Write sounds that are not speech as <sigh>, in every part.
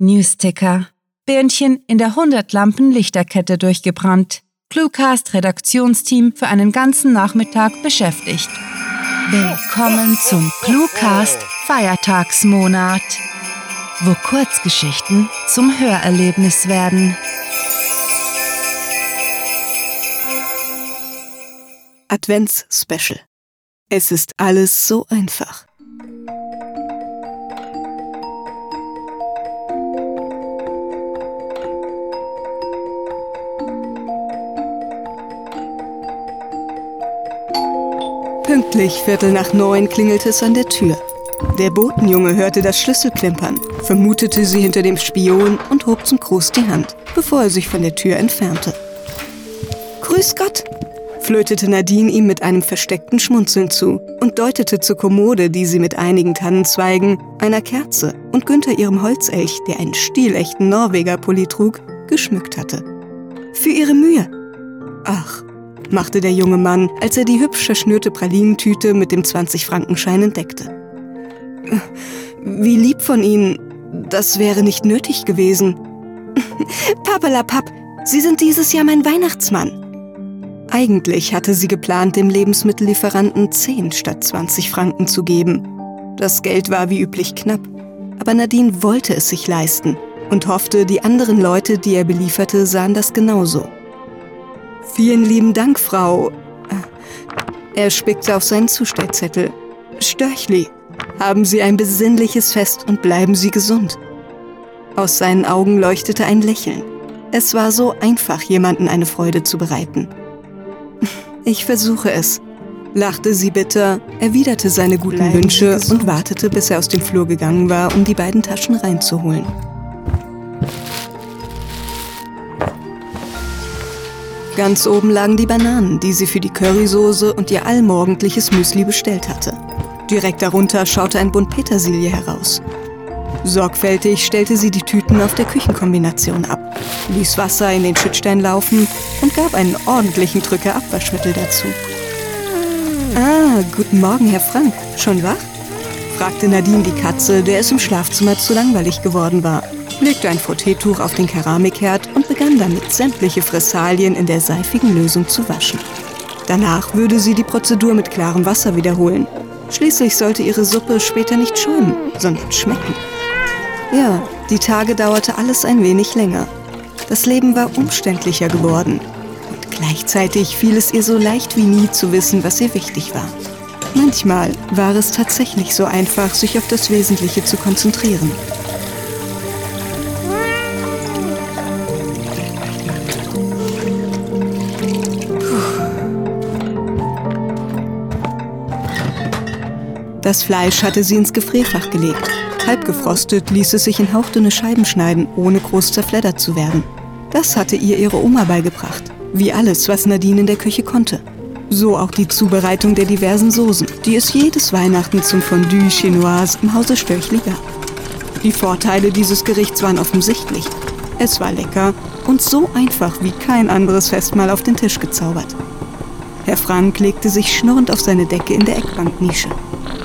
Newsticker. Bärnchen in der 100 Lampen Lichterkette durchgebrannt. Cluecast Redaktionsteam für einen ganzen Nachmittag beschäftigt. Willkommen zum Cluecast Feiertagsmonat, wo Kurzgeschichten zum Hörerlebnis werden. Advents-Special. Es ist alles so einfach. Pünktlich Viertel nach neun klingelte es an der Tür. Der Botenjunge hörte das Schlüssel klimpern, vermutete sie hinter dem Spion und hob zum Gruß die Hand, bevor er sich von der Tür entfernte. Grüß Gott, flötete Nadine ihm mit einem versteckten Schmunzeln zu und deutete zur Kommode, die sie mit einigen Tannenzweigen, einer Kerze und Günther ihrem Holzelch, der einen stilechten Norweger-Pulli trug, geschmückt hatte. Für ihre Mühe. Ach, machte der junge Mann, als er die hübsch verschnürte Pralinentüte mit dem 20-Frankenschein entdeckte. Wie lieb von Ihnen. Das wäre nicht nötig gewesen. <laughs> Pappelapapp, Sie sind dieses Jahr mein Weihnachtsmann. Eigentlich hatte sie geplant, dem Lebensmittellieferanten 10 statt 20 Franken zu geben. Das Geld war wie üblich knapp, aber Nadine wollte es sich leisten und hoffte, die anderen Leute, die er belieferte, sahen das genauso. Vielen lieben Dank, Frau. Er spickte auf seinen Zustellzettel. Störchli, haben Sie ein besinnliches Fest und bleiben Sie gesund. Aus seinen Augen leuchtete ein Lächeln. Es war so einfach, jemanden eine Freude zu bereiten. <laughs> Ich versuche es, lachte sie bitter, erwiderte seine guten Wünsche und wartete, bis er aus dem Flur gegangen war, um die beiden Taschen reinzuholen. Ganz oben lagen die Bananen, die sie für die Currysoße und ihr allmorgendliches Müsli bestellt hatte. Direkt darunter schaute ein Bund Petersilie heraus. Sorgfältig stellte sie die Tüten auf der Küchenkombination ab, ließ Wasser in den Schüttstein laufen und gab einen ordentlichen Drücker Abwaschmittel dazu. Ah, guten Morgen, Herr Frank. Schon wach? fragte Nadine die Katze, der es im Schlafzimmer zu langweilig geworden war legte ein Frotteetuch auf den Keramikherd und begann damit sämtliche Fressalien in der seifigen Lösung zu waschen. Danach würde sie die Prozedur mit klarem Wasser wiederholen. Schließlich sollte ihre Suppe später nicht schäumen, sondern schmecken. Ja, die Tage dauerte alles ein wenig länger. Das Leben war umständlicher geworden. Und gleichzeitig fiel es ihr so leicht wie nie zu wissen, was ihr wichtig war. Manchmal war es tatsächlich so einfach, sich auf das Wesentliche zu konzentrieren. Das Fleisch hatte sie ins Gefrierfach gelegt. Halb gefrostet ließ es sich in hauchdünne Scheiben schneiden, ohne groß zerfleddert zu werden. Das hatte ihr ihre Oma beigebracht. Wie alles, was Nadine in der Küche konnte. So auch die Zubereitung der diversen Soßen, die es jedes Weihnachten zum Fondue Chinoise im Hause Störchli gab. Die Vorteile dieses Gerichts waren offensichtlich. Es war lecker und so einfach wie kein anderes Festmahl auf den Tisch gezaubert. Herr Frank legte sich schnurrend auf seine Decke in der Eckbanknische.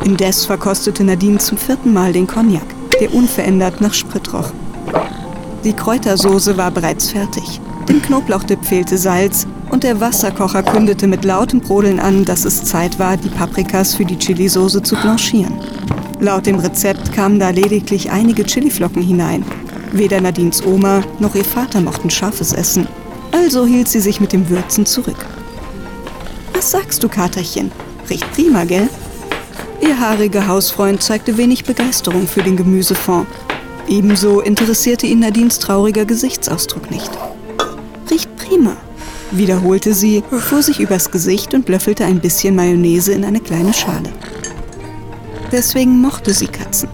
Indes verkostete Nadine zum vierten Mal den Cognac, der unverändert nach Sprit roch. Die Kräutersoße war bereits fertig. Dem Knoblauchdip fehlte Salz und der Wasserkocher kündete mit lautem Brodeln an, dass es Zeit war, die Paprikas für die Chilisauce zu blanchieren. Laut dem Rezept kamen da lediglich einige Chiliflocken hinein. Weder Nadines Oma noch ihr Vater mochten scharfes Essen. Also hielt sie sich mit dem Würzen zurück. Was sagst du, Katerchen? Riecht prima, gell? Ihr haariger Hausfreund zeigte wenig Begeisterung für den Gemüsefond. Ebenso interessierte ihn Nadines trauriger Gesichtsausdruck nicht. Riecht prima, wiederholte sie, fuhr sich übers Gesicht und löffelte ein bisschen Mayonnaise in eine kleine Schale. Deswegen mochte sie Katzen.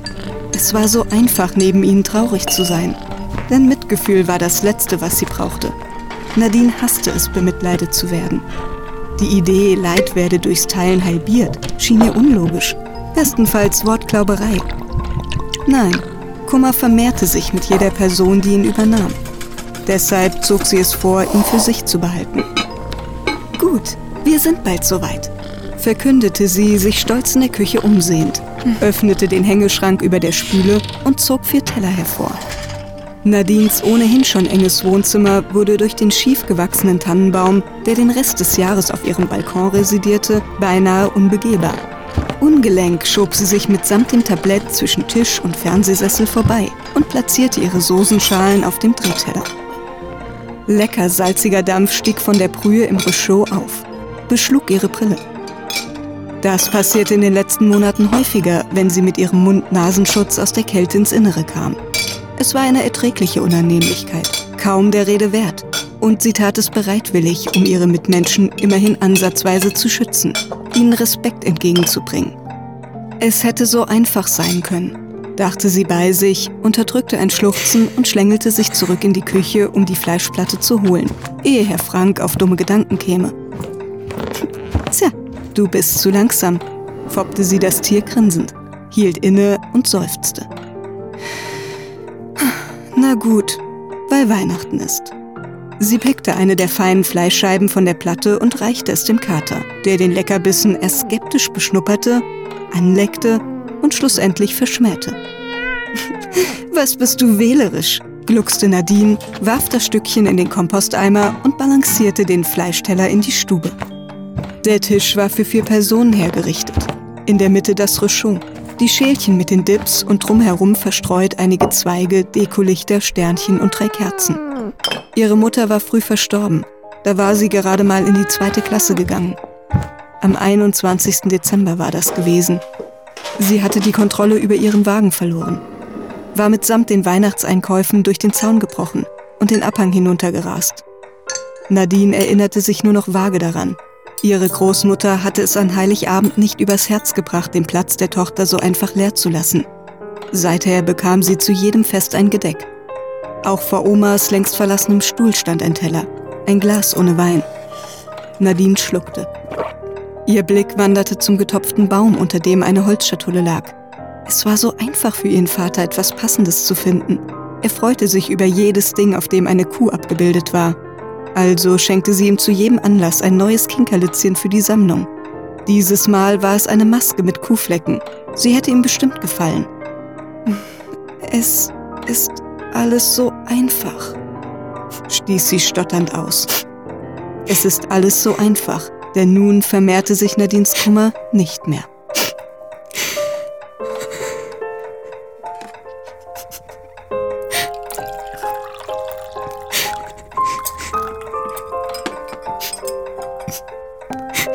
Es war so einfach, neben ihnen traurig zu sein. Denn Mitgefühl war das Letzte, was sie brauchte. Nadine hasste es, bemitleidet zu werden. Die Idee, Leid werde durchs Teilen halbiert, schien ihr unlogisch. Bestenfalls Wortklauberei. Nein, Kummer vermehrte sich mit jeder Person, die ihn übernahm. Deshalb zog sie es vor, ihn für sich zu behalten. Gut, wir sind bald soweit, verkündete sie, sich stolz in der Küche umsehend, öffnete den Hängeschrank über der Spüle und zog vier Teller hervor. Nadines ohnehin schon enges Wohnzimmer wurde durch den schief gewachsenen Tannenbaum, der den Rest des Jahres auf ihrem Balkon residierte, beinahe unbegehbar. Ungelenk schob sie sich mitsamt dem Tablett zwischen Tisch und Fernsehsessel vorbei und platzierte ihre Soßenschalen auf dem Drehteller. Lecker salziger Dampf stieg von der Brühe im Rechot auf, beschlug ihre Brille. Das passierte in den letzten Monaten häufiger, wenn sie mit ihrem Mund-Nasenschutz aus der Kälte ins Innere kam. Es war eine erträgliche Unannehmlichkeit, kaum der Rede wert. Und sie tat es bereitwillig, um ihre Mitmenschen immerhin ansatzweise zu schützen, ihnen Respekt entgegenzubringen. Es hätte so einfach sein können, dachte sie bei sich, unterdrückte ein Schluchzen und schlängelte sich zurück in die Küche, um die Fleischplatte zu holen, ehe Herr Frank auf dumme Gedanken käme. Tja, du bist zu langsam, foppte sie das Tier grinsend, hielt inne und seufzte. Na gut, weil Weihnachten ist. Sie pickte eine der feinen Fleischscheiben von der Platte und reichte es dem Kater, der den Leckerbissen erst skeptisch beschnupperte, anleckte und schlussendlich verschmähte. <laughs> Was bist du wählerisch? gluckste Nadine, warf das Stückchen in den Komposteimer und balancierte den Fleischteller in die Stube. Der Tisch war für vier Personen hergerichtet. In der Mitte das Rechon, die Schälchen mit den Dips und drumherum verstreut einige Zweige, Dekolichter, Sternchen und drei Kerzen. Ihre Mutter war früh verstorben. Da war sie gerade mal in die zweite Klasse gegangen. Am 21. Dezember war das gewesen. Sie hatte die Kontrolle über ihren Wagen verloren, war mitsamt den Weihnachtseinkäufen durch den Zaun gebrochen und den Abhang hinuntergerast. Nadine erinnerte sich nur noch vage daran, Ihre Großmutter hatte es an Heiligabend nicht übers Herz gebracht, den Platz der Tochter so einfach leer zu lassen. Seither bekam sie zu jedem Fest ein Gedeck. Auch vor Omas längst verlassenem Stuhl stand ein Teller, ein Glas ohne Wein. Nadine schluckte. Ihr Blick wanderte zum getopften Baum, unter dem eine Holzschatulle lag. Es war so einfach für ihren Vater, etwas Passendes zu finden. Er freute sich über jedes Ding, auf dem eine Kuh abgebildet war. Also schenkte sie ihm zu jedem Anlass ein neues Kinkerlitzchen für die Sammlung. Dieses Mal war es eine Maske mit Kuhflecken. Sie hätte ihm bestimmt gefallen. Es ist alles so einfach, stieß sie stotternd aus. Es ist alles so einfach, denn nun vermehrte sich Nadines Kummer nicht mehr.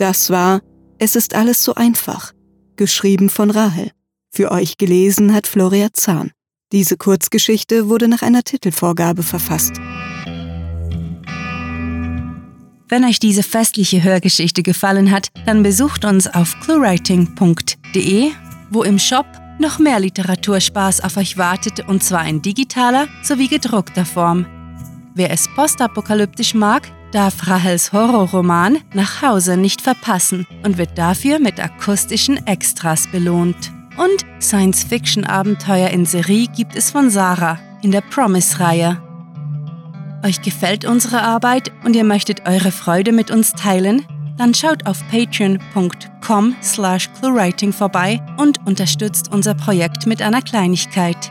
Das war Es ist alles so einfach, geschrieben von Rahel. Für euch gelesen hat Floria Zahn. Diese Kurzgeschichte wurde nach einer Titelvorgabe verfasst. Wenn euch diese festliche Hörgeschichte gefallen hat, dann besucht uns auf cluewriting.de, wo im Shop noch mehr Literaturspaß auf euch wartet und zwar in digitaler sowie gedruckter Form. Wer es postapokalyptisch mag, darf Rahels Horrorroman Nach Hause nicht verpassen und wird dafür mit akustischen Extras belohnt. Und Science-Fiction-Abenteuer in Serie gibt es von Sarah in der Promise-Reihe. Euch gefällt unsere Arbeit und ihr möchtet eure Freude mit uns teilen? Dann schaut auf patreon.com slash cluewriting vorbei und unterstützt unser Projekt mit einer Kleinigkeit.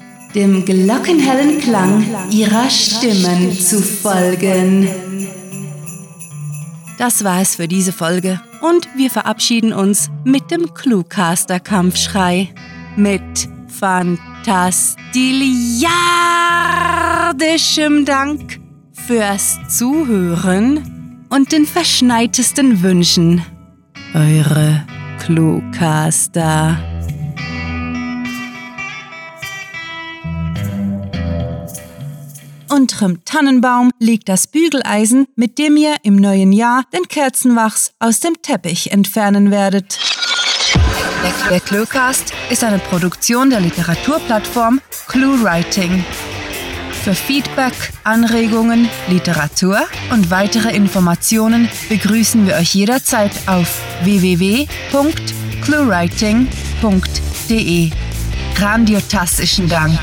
dem glockenhellen Klang ihrer Stimmen zu folgen. Das war es für diese Folge und wir verabschieden uns mit dem Cluecaster-Kampfschrei. Mit fantastiliardischem Dank fürs Zuhören und den verschneitesten Wünschen. Eure Cluecaster. Unterm Tannenbaum liegt das Bügeleisen, mit dem ihr im neuen Jahr den Kerzenwachs aus dem Teppich entfernen werdet. Der Cluecast ist eine Produktion der Literaturplattform ClueWriting. Für Feedback, Anregungen, Literatur und weitere Informationen begrüßen wir euch jederzeit auf www.cluewriting.de. Grandiotastischen Dank.